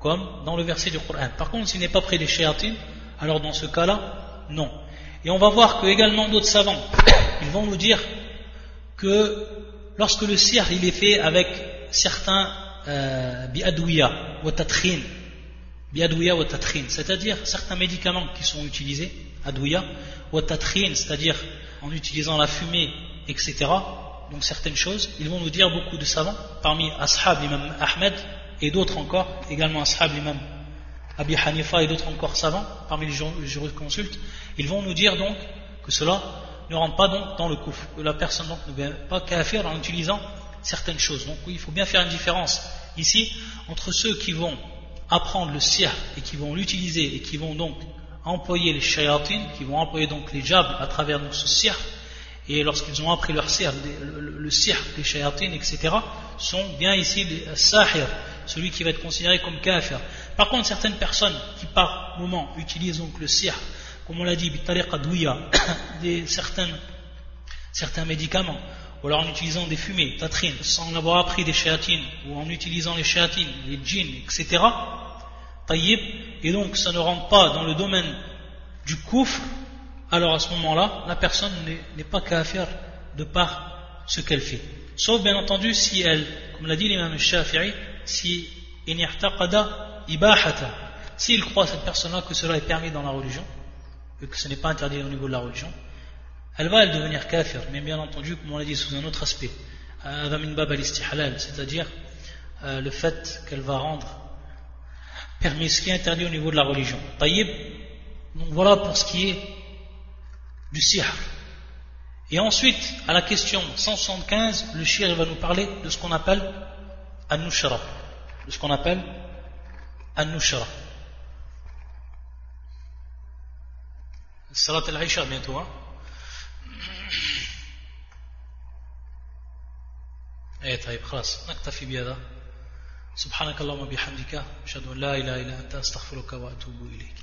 comme dans le verset du Coran. Par contre, s'il n'est pas près des shéatines, alors dans ce cas-là, non. Et on va voir que également d'autres savants, ils vont nous dire que lorsque le sir il est fait avec certains euh, biadouya ou tatrin, biadouya ou tatrin, c'est-à-dire certains médicaments qui sont utilisés, adouya ou tatrin, c'est-à-dire en utilisant la fumée, etc donc certaines choses, ils vont nous dire beaucoup de savants, parmi Ashab l'imam Ahmed et d'autres encore, également Ashab l'imam Abi Hanifa et d'autres encore savants, parmi les jurisconsultes, ils vont nous dire donc que cela ne rentre pas donc dans le couf, que la personne donc ne vient pas faire en utilisant certaines choses. Donc il faut bien faire une différence ici entre ceux qui vont apprendre le sir et qui vont l'utiliser et qui vont donc employer les shayatines, qui vont employer donc les jabs à travers ce sir, et lorsqu'ils ont appris leur sir, le, le, des shayatines, etc., sont bien ici les sahir, celui qui va être considéré comme kafir. Par contre, certaines personnes qui par moment utilisent donc le sir, comme on l'a dit, (coughs) des certains, certains médicaments, ou alors en utilisant des fumées, tatrines, sans avoir appris des shayatines, ou en utilisant les shayatines, les djinns, etc., taïb, et donc ça ne rentre pas dans le domaine du koufr, alors à ce moment-là, la personne n'est pas kafir de par ce qu'elle fait. Sauf bien entendu si elle, comme l'a dit l'imam Shafi'i, si ibahata, s'il croit cette personne-là que cela est permis dans la religion, et que ce n'est pas interdit au niveau de la religion, elle va devenir kafir, mais bien entendu, comme on l'a dit sous un autre aspect, c'est-à-dire euh, le fait qu'elle va rendre permis ce qui est interdit au niveau de la religion. Donc voilà pour ce qui est du sihr. Et ensuite, à la question 175, le shir va nous parler de ce qu'on appelle an-nushra. De ce qu'on appelle an-nushra. Salat al-Aisha bientôt, hein ايه طيب خلاص نكتفي بهذا سبحانك اللهم وبحمدك اشهد ان لا اله الا انت استغفرك واتوب اليك